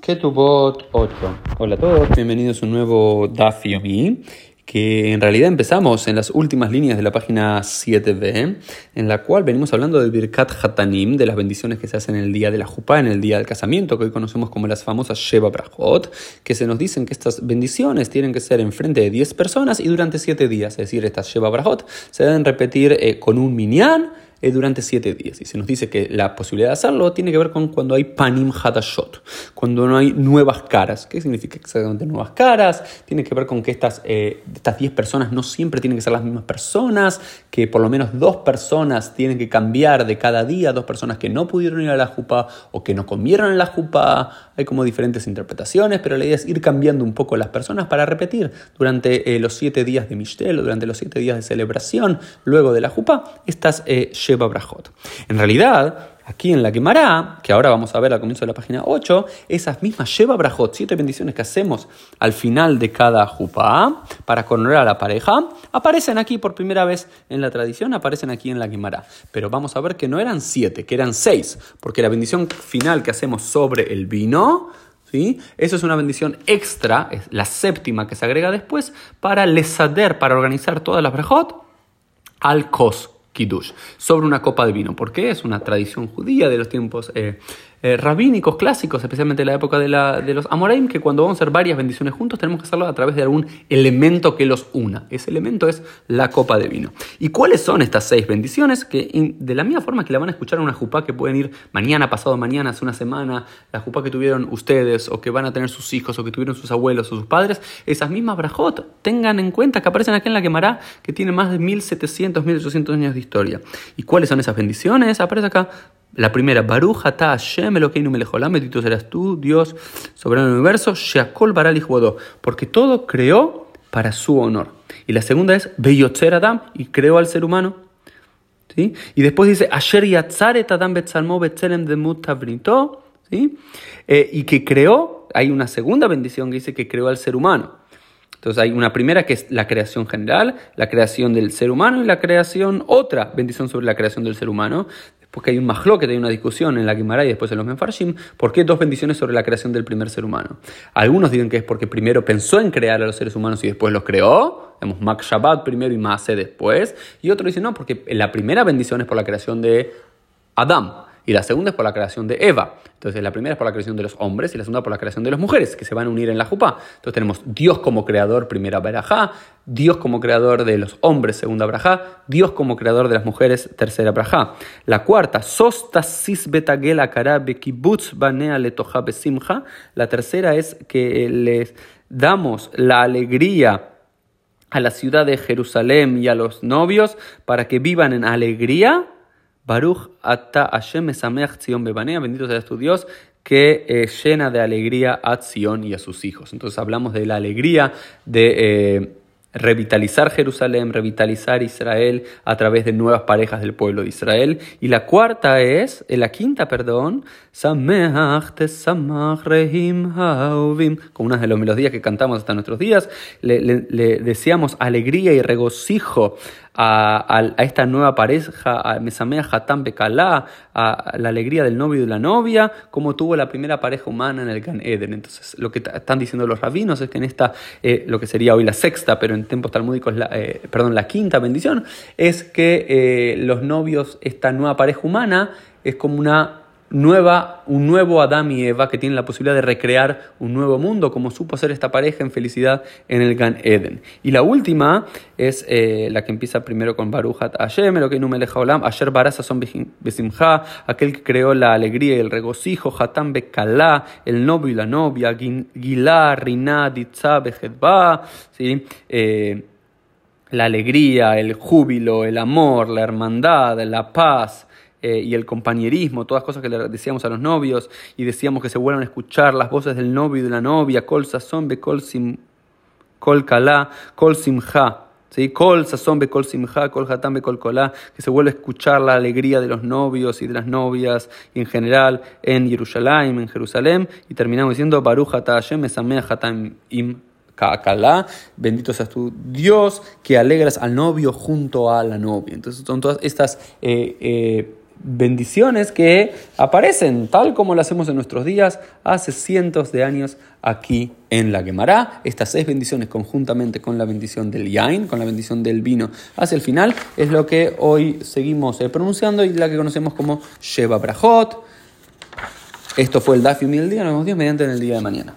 Ketubot 8. Hola a todos, bienvenidos a un nuevo Daf Yomi, que en realidad empezamos en las últimas líneas de la página 7b, en la cual venimos hablando del Birkat Hatanim, de las bendiciones que se hacen en el día de la Jupá, en el día del casamiento, que hoy conocemos como las famosas Sheba Brachot, que se nos dicen que estas bendiciones tienen que ser en frente de 10 personas y durante 7 días, es decir, estas Sheba Brachot se deben repetir eh, con un minyan eh, durante siete días. Y se nos dice que la posibilidad de hacerlo tiene que ver con cuando hay panim hadashot, cuando no hay nuevas caras. ¿Qué significa exactamente nuevas caras? Tiene que ver con que estas, eh, estas 10 personas no siempre tienen que ser las mismas personas, que por lo menos dos personas tienen que cambiar de cada día, dos personas que no pudieron ir a la jupa o que no comieron en la jupa. Hay como diferentes interpretaciones, pero la idea es ir cambiando un poco las personas para repetir durante eh, los siete días de Mishtel o durante los siete días de celebración, luego de la jupa, estas eh, en realidad, aquí en la Gemara, que ahora vamos a ver al comienzo de la página 8, esas mismas Sheba Brajot, siete bendiciones que hacemos al final de cada Jupá para coronar a la pareja, aparecen aquí por primera vez en la tradición, aparecen aquí en la Gemara. Pero vamos a ver que no eran siete, que eran seis, porque la bendición final que hacemos sobre el vino ¿Sí? Eso es una bendición extra, es la séptima que se agrega después, para lesader, para organizar todas las brajot al kos, Kiddush, sobre una copa de vino. porque Es una tradición judía de los tiempos eh, eh, rabínicos clásicos, especialmente en la época de, la, de los Amoraim, que cuando vamos a hacer varias bendiciones juntos tenemos que hacerlo a través de algún elemento que los una. Ese elemento es la copa de vino. ¿Y cuáles son estas seis bendiciones? Que de la misma forma que la van a escuchar en una jupá que pueden ir mañana, pasado mañana, hace una semana, la jupá que tuvieron ustedes o que van a tener sus hijos o que tuvieron sus abuelos o sus padres, esas mismas brajot, tengan en cuenta que aparecen aquí en la quemará, que tiene más de 1700, 1800 años de historia. ¿Y cuáles son esas bendiciones? Aparece acá la primera, Baruch ata Hashem Elokeinu melech bendito serás tú, Dios, soberano del universo, Sheakol baral porque todo creó para su honor. Y la segunda es Beyotzer Adam, y creó al ser humano. ¿Sí? Y después dice, Asher Yatzaret Adam Betzalmo Betzelem Demut ¿sí? Eh, y que creó, hay una segunda bendición que dice que creó al ser humano. Entonces hay una primera que es la creación general, la creación del ser humano y la creación, otra bendición sobre la creación del ser humano porque hay un que hay una discusión en la Gemara y después en los Menfarshim, ¿por qué dos bendiciones sobre la creación del primer ser humano? Algunos dicen que es porque primero pensó en crear a los seres humanos y después los creó, vemos Mak Shabbat primero y Maase después, y otros dicen no, porque la primera bendición es por la creación de Adam y la segunda es por la creación de Eva. Entonces la primera es por la creación de los hombres y la segunda por la creación de las mujeres, que se van a unir en la Jupá. Entonces tenemos Dios como creador, primera Berajá, Dios como creador de los hombres, segunda Brajá, Dios como creador de las mujeres, tercera Brajá. La cuarta, Sosta Sisbetagela Karabe Kibbutz Banea Letoja Besimcha. La tercera es que les damos la alegría a la ciudad de Jerusalén y a los novios para que vivan en alegría Baruch ata Hashem Tzion bebanea, bendito sea tu Dios, que eh, llena de alegría a Tzion y a sus hijos. Entonces hablamos de la alegría de eh, revitalizar Jerusalén, revitalizar Israel a través de nuevas parejas del pueblo de Israel. Y la cuarta es, eh, la quinta, perdón, con una de las melodías que cantamos hasta nuestros días, le, deseamos alegría y regocijo a, esta nueva pareja, a Mesamea Hatam Bekalá, a la alegría del novio y de la novia, como tuvo la primera pareja humana en el Gan Eden. Entonces, lo que están diciendo los rabinos es que en esta, eh, lo que sería hoy la sexta, pero en tiempos talmúdicos, la, eh, perdón, la quinta bendición, es que eh, los novios, esta nueva pareja humana, es como una nueva, un nuevo Adán y Eva que tienen la posibilidad de recrear un nuevo mundo, como supo hacer esta pareja en felicidad en el Gan Eden. Y la última es eh, la que empieza primero con Baruchat Hashem, lo que Olam, Asher Barasa son Besimha, aquel que creó la alegría y el regocijo, Hatam Bekalá, el novio y la novia, Gilá, Riná, Ditzá, ¿sí? Eh, la alegría, el júbilo, el amor, la hermandad, la paz, eh, y el compañerismo, todas cosas que le decíamos a los novios y decíamos que se vuelvan a escuchar las voces del novio y de la novia, kol sazón be kol sim, kol kalá, kol simja, ¿sí? kol sazón be kol simja, kol hatán be kol kolá, que se vuelva a escuchar la alegría de los novios y de las novias y en general en Jerusalén, en Jerusalén, y terminamos diciendo Baruch Hashem esameh hatam im Ka'akalá, bendito seas tu Dios, que alegras al novio junto a la novia. Entonces son todas estas eh, eh, bendiciones que aparecen tal como lo hacemos en nuestros días hace cientos de años aquí en la Gemara. Estas seis bendiciones conjuntamente con la bendición del yain, con la bendición del vino hacia el final, es lo que hoy seguimos eh, pronunciando y la que conocemos como Sheba Brahot. Esto fue el Daf del día. Nos vemos Dios mediante en el día de mañana.